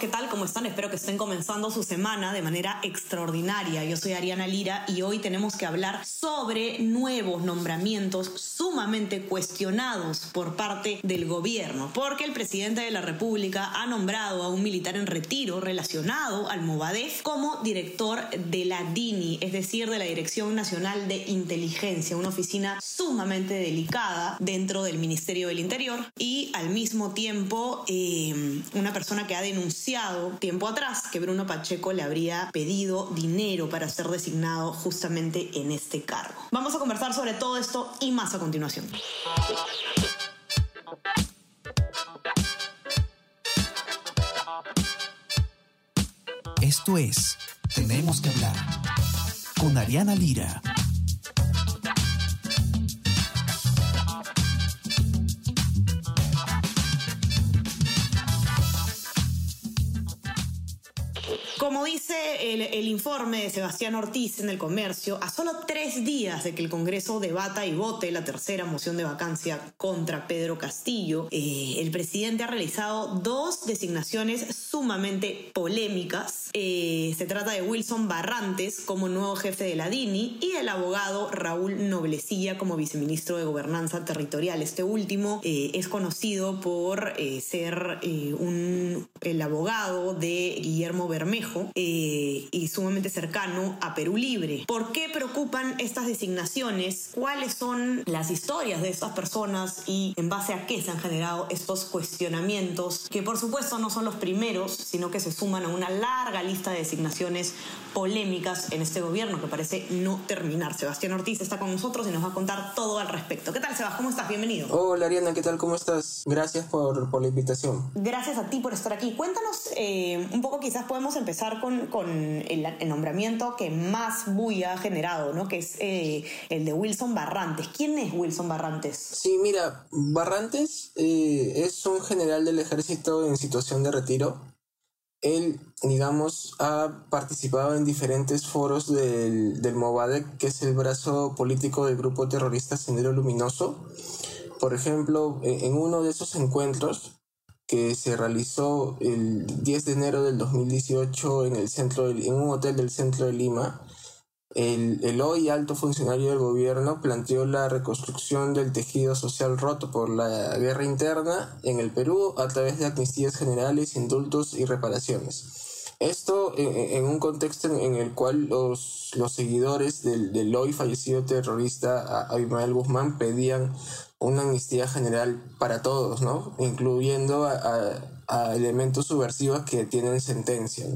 ¿Qué tal? ¿Cómo están? Espero que estén comenzando su semana de manera extraordinaria. Yo soy Ariana Lira y hoy tenemos que hablar sobre nuevos nombramientos sumamente cuestionados por parte del gobierno, porque el presidente de la República ha nombrado a un militar en retiro relacionado al Movadef como director de la DINI, es decir, de la Dirección Nacional de Inteligencia, una oficina sumamente delicada dentro del Ministerio del Interior y al mismo tiempo eh, una persona que ha denunciado tiempo atrás que Bruno Pacheco le habría pedido dinero para ser designado justamente en este cargo. Vamos a conversar sobre todo esto y más a continuación. Esto es Tenemos que hablar con Ariana Lira. Como dice el, informe de Sebastián Ortiz en el comercio, a solo tres días de que el Congreso debata y vote la tercera moción de vacancia contra Pedro Castillo, eh, el presidente ha realizado dos designaciones sumamente polémicas. Eh, se trata de Wilson Barrantes como nuevo jefe de la DINI y el abogado Raúl Noblecilla como viceministro de Gobernanza Territorial. Este último eh, es conocido por ser un, el abogado de Guillermo Bermejo eh, y sumamente cercano a Perú Libre. ¿Por qué preocupan estas designaciones? ¿Cuáles son las historias de estas personas y en base a qué se han generado estos cuestionamientos que por supuesto no son los primeros, sino que se suman a una larga lista de designaciones polémicas en este gobierno que parece no terminar? Sebastián Ortiz está con nosotros y nos va a contar todo al respecto. ¿Qué tal, Sebas? ¿Cómo estás? Bienvenido. Hola, Ariana, ¿qué tal? ¿Cómo estás? Gracias por, por la invitación. Gracias a ti por estar aquí. Cuéntanos eh, un poco, quizás podemos empezar con, con el, nombramiento que más bulla ha generado, ¿no? que es eh, el de Wilson Barrantes. ¿Quién es Wilson Barrantes? Sí, mira, Barrantes eh, es un general del ejército en situación de retiro. Él, digamos, ha participado en diferentes foros del, del Movadec, que es el brazo político del grupo terrorista Sendero Luminoso. Por ejemplo, en uno de esos encuentros, que se realizó el 10 de enero del 2018 en, el centro de, en un hotel del centro de Lima. El, el, hoy alto funcionario del gobierno planteó la reconstrucción del tejido social roto por la guerra interna en el Perú a través de amnistías generales, indultos y reparaciones. Esto en, en un contexto en, el cual los, los seguidores del, del, hoy fallecido terrorista Abimael Guzmán pedían una amnistía general para todos, ¿no? Incluyendo a, elementos subversivos que tienen sentencia.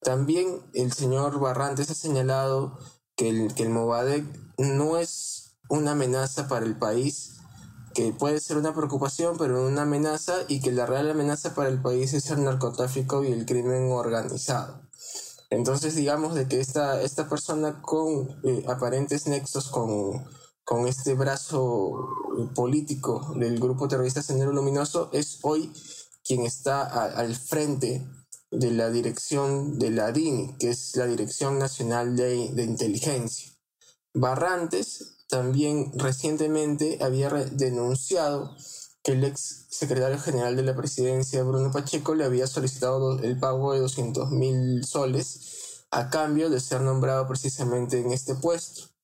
También el señor Barrantes ha señalado que el, que Movadec no es una amenaza para el país, que puede ser una preocupación, pero una amenaza, y que la real amenaza para el país es el narcotráfico y el crimen organizado. Entonces, digamos de que esta, esta persona con eh, aparentes nexos con, con este brazo político del grupo terrorista Sendero Luminoso, es hoy quien está al frente de la dirección de la DINI, que es la Dirección Nacional de, de Inteligencia. Barrantes también recientemente había denunciado que el ex secretario general de la presidencia, Bruno Pacheco, le había solicitado el pago de 200 mil soles a cambio de ser nombrado precisamente en este puesto.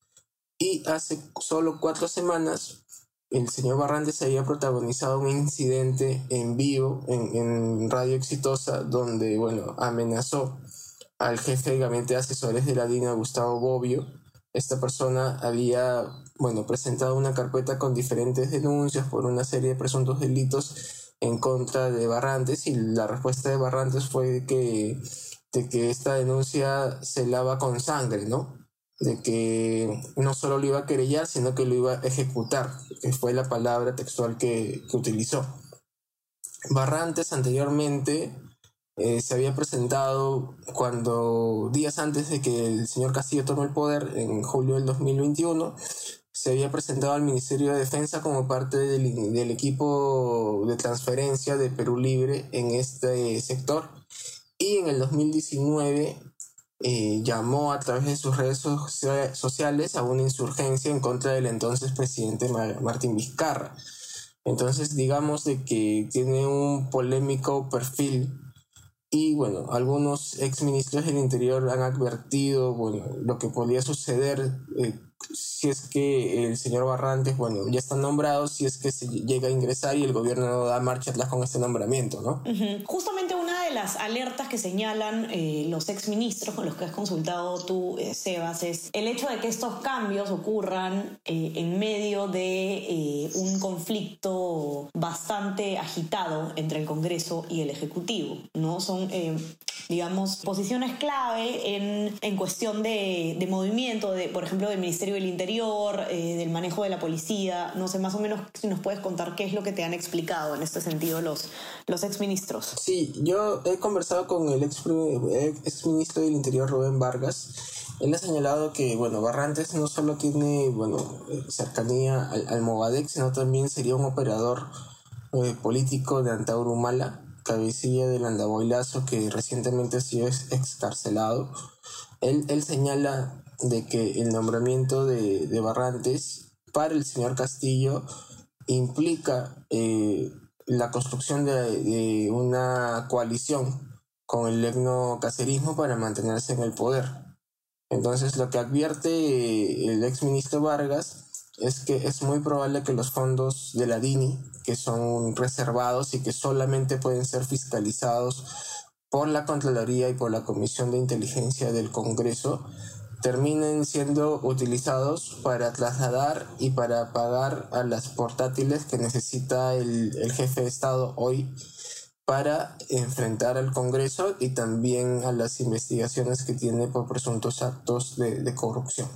Y hace solo cuatro semanas, el señor Barrantes había protagonizado un incidente en vivo en, Radio Exitosa, donde, bueno, amenazó al jefe de gabinete de asesores de la DINA, Gustavo Bobbio. Esta persona había, bueno, presentado una carpeta con diferentes denuncias por una serie de presuntos delitos en contra de Barrantes y la respuesta de Barrantes fue que, de que esta denuncia se lava con sangre, ¿no? De que no solo lo iba a querellar, sino que lo iba a ejecutar, que fue la palabra textual que, que utilizó. Barrantes anteriormente eh, se había presentado cuando, días antes de que el señor Castillo tome el poder, en julio del 2021, se había presentado al Ministerio de Defensa como parte del, del equipo de transferencia de Perú Libre en este sector. Y en el 2019 eh, llamó a través de sus redes sociales a una insurgencia en contra del entonces presidente Martín Vizcarra. Entonces, digamos de que tiene un polémico perfil y bueno, algunos exministros del Interior han advertido bueno, lo que podría suceder eh, si es que el señor Barrantes, bueno, ya está nombrado, si es que se llega a ingresar y el gobierno no da marcha atrás con este nombramiento, ¿no? Justamente una las alertas que señalan eh, los exministros con los que has consultado tú, eh, Sebas, es el hecho de que estos cambios ocurran eh, en medio de un conflicto bastante agitado entre el Congreso y el Ejecutivo, ¿no? Son, digamos, posiciones clave en, en cuestión de, de movimiento, de, por ejemplo, del Ministerio del Interior, eh, del manejo de la policía. No sé, más o menos si nos puedes contar qué es lo que te han explicado en este sentido los, los exministros. Sí, yo he conversado con el ex, exministro del Interior, Rubén Vargas. Él ha señalado que, bueno, Barrantes no solo tiene, bueno, cercanía al, al sino también sería un operador eh, político de Antauro Humala, cabecilla del Andaboilazo, que recientemente ha sido excarcelado. Él, él señala de que el nombramiento de, de Barrantes para el señor Castillo implica eh, la construcción de, una coalición con el etnocacerismo para mantenerse en el poder. Entonces lo que advierte eh, el ex ministro Vargas es que es muy probable que los fondos de la DINI, que son reservados y que solamente pueden ser fiscalizados por la Contraloría y por la Comisión de Inteligencia del Congreso, terminen siendo utilizados para trasladar y para pagar a las portátiles que necesita el, jefe de Estado hoy para enfrentar al Congreso y también a las investigaciones que tiene por presuntos actos de, corrupción.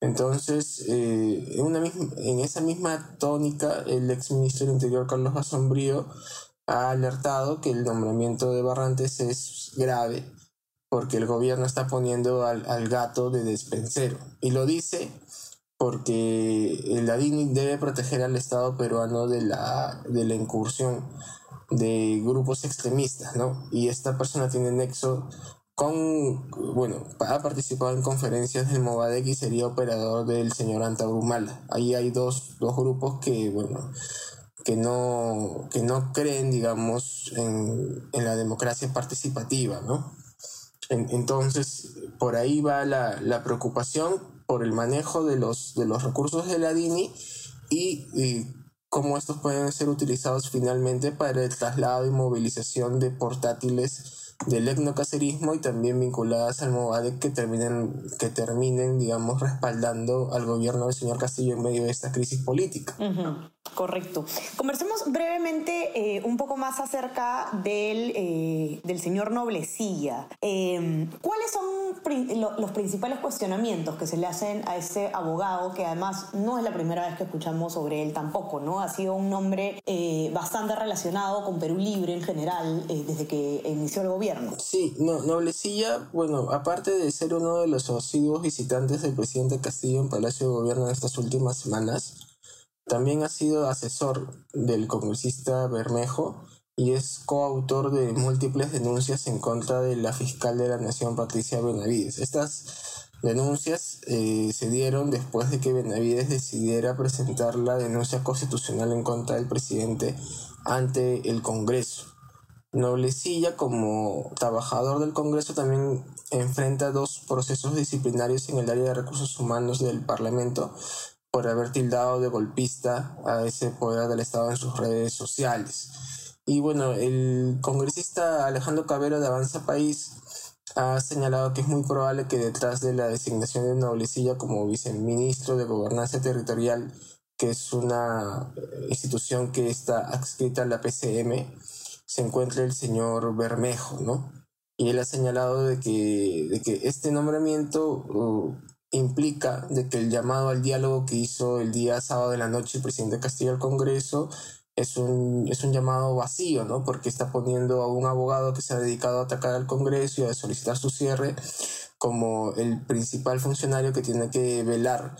Entonces, eh, en, esa misma tónica, el ex ministro del Interior, Carlos Asombrío, ha alertado que el nombramiento de Barrantes es grave porque el gobierno está poniendo al, gato de despensero. Y lo dice porque el ADINI debe proteger al Estado peruano de la, de la incursión de grupos extremistas, ¿no? Y esta persona tiene nexo con, bueno, ha participado en conferencias del Movadec y sería operador del señor Antaurumala. Ahí hay dos, dos grupos que, bueno, que no, que no creen, digamos, en, en la democracia participativa, ¿no? Entonces, por ahí va la, preocupación por el manejo de los, de los recursos de la DINI y, y, cómo estos pueden ser utilizados finalmente para el traslado y movilización de portátiles del etnocacerismo y también vinculadas al Movadec que terminen, que terminen, digamos, respaldando al gobierno del señor Castillo en medio de esta crisis política. Correcto. Conversemos brevemente eh, un poco más acerca del, eh, del señor Noblecilla. Em, ¿Cuáles son los principales cuestionamientos que se le hacen a este abogado, que además no es la primera vez que escuchamos sobre él tampoco, ¿no? Ha sido un nombre eh, bastante relacionado con Perú Libre en general desde que inició el gobierno. Sí, no, Noblecilla, bueno, aparte de ser uno de los asiduos visitantes del presidente Castillo en Palacio de Gobierno en estas últimas semanas, también ha sido asesor del congresista Bermejo y es coautor de múltiples denuncias en contra de la fiscal de la Nación, Patricia Benavides. Estas denuncias eh, se dieron después de que Benavides decidiera presentar la denuncia constitucional en contra del presidente ante el Congreso. Noblecilla, como trabajador del Congreso, también enfrenta dos procesos disciplinarios en el área de recursos humanos del Parlamento por haber tildado de golpista a ese poder del Estado en sus redes sociales. Y bueno, el congresista Alejandro Cabero de Avanza País ha señalado que es muy probable que detrás de la designación de Noblecilla como viceministro de Gobernanza Territorial, que es una institución que está adscrita a la PCM, se encuentra el señor Bermejo, ¿no? Y él ha señalado de que, de que este nombramiento uh, implica de que el llamado al diálogo que hizo el día sábado de la noche el presidente Castillo al Congreso es un, es un llamado vacío, ¿no? Porque está poniendo a un abogado que se ha dedicado a atacar al Congreso y a solicitar su cierre como el principal funcionario que tiene que velar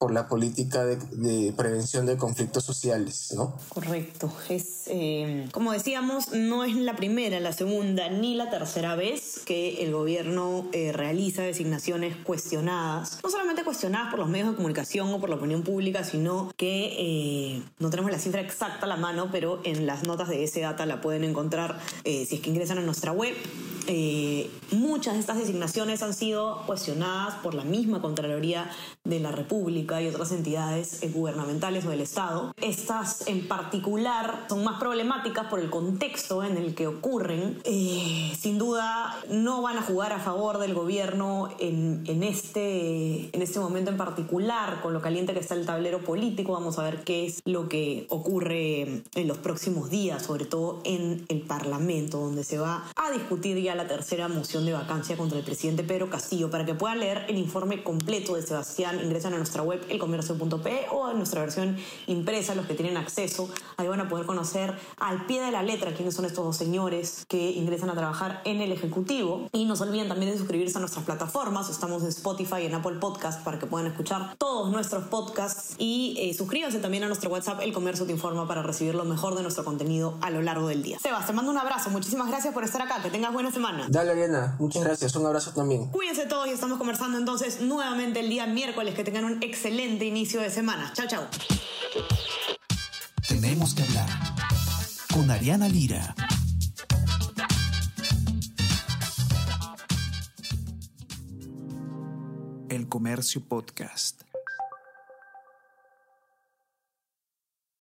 por la política de, prevención de conflictos sociales, ¿no? Correcto. Es, eh, como decíamos, no es la primera, la segunda ni la tercera vez que el gobierno eh, realiza designaciones cuestionadas. No solamente cuestionadas por los medios de comunicación o por la opinión pública, sino que eh, no tenemos la cifra exacta a la mano, pero en las notas de ese data la pueden encontrar si es que ingresan a nuestra web. Muchas de estas designaciones han sido cuestionadas por la misma Contraloría de la República y otras entidades eh, gubernamentales o del Estado. Estas en particular son más problemáticas por el contexto en el que ocurren. Eh, sin duda no van a jugar a favor del gobierno en, este, en este momento en particular, con lo caliente que está el tablero político. Vamos a ver qué es lo que ocurre en los próximos días, sobre todo en el Parlamento, donde se va a discutir ya la tercera moción de vacancia contra el presidente Pedro Castillo. Para que puedan leer el informe completo de Sebastián, ingresan a nuestra web elcomercio.pe o en nuestra versión impresa, los que tienen acceso. Ahí van a poder conocer al pie de la letra quiénes son estos dos señores que ingresan a trabajar en el Ejecutivo. Y no se olviden también de suscribirse a nuestras plataformas. Estamos en Spotify y en Apple Podcast para que puedan escuchar todos nuestros podcasts. Y eh, suscríbanse también a nuestro WhatsApp, El Comercio Te Informa, para recibir lo mejor de nuestro contenido a lo largo del día. Sebas, te mando un abrazo. Muchísimas gracias por estar acá. Que tengas buena semana. Dale, Ariana. Muchas gracias. Un abrazo también. Cuídense todos y estamos conversando entonces nuevamente el día miércoles. Que tengan un excelente inicio de semana. Chao, chao. Tenemos que hablar con Ariana Lira. El Comercio Podcast.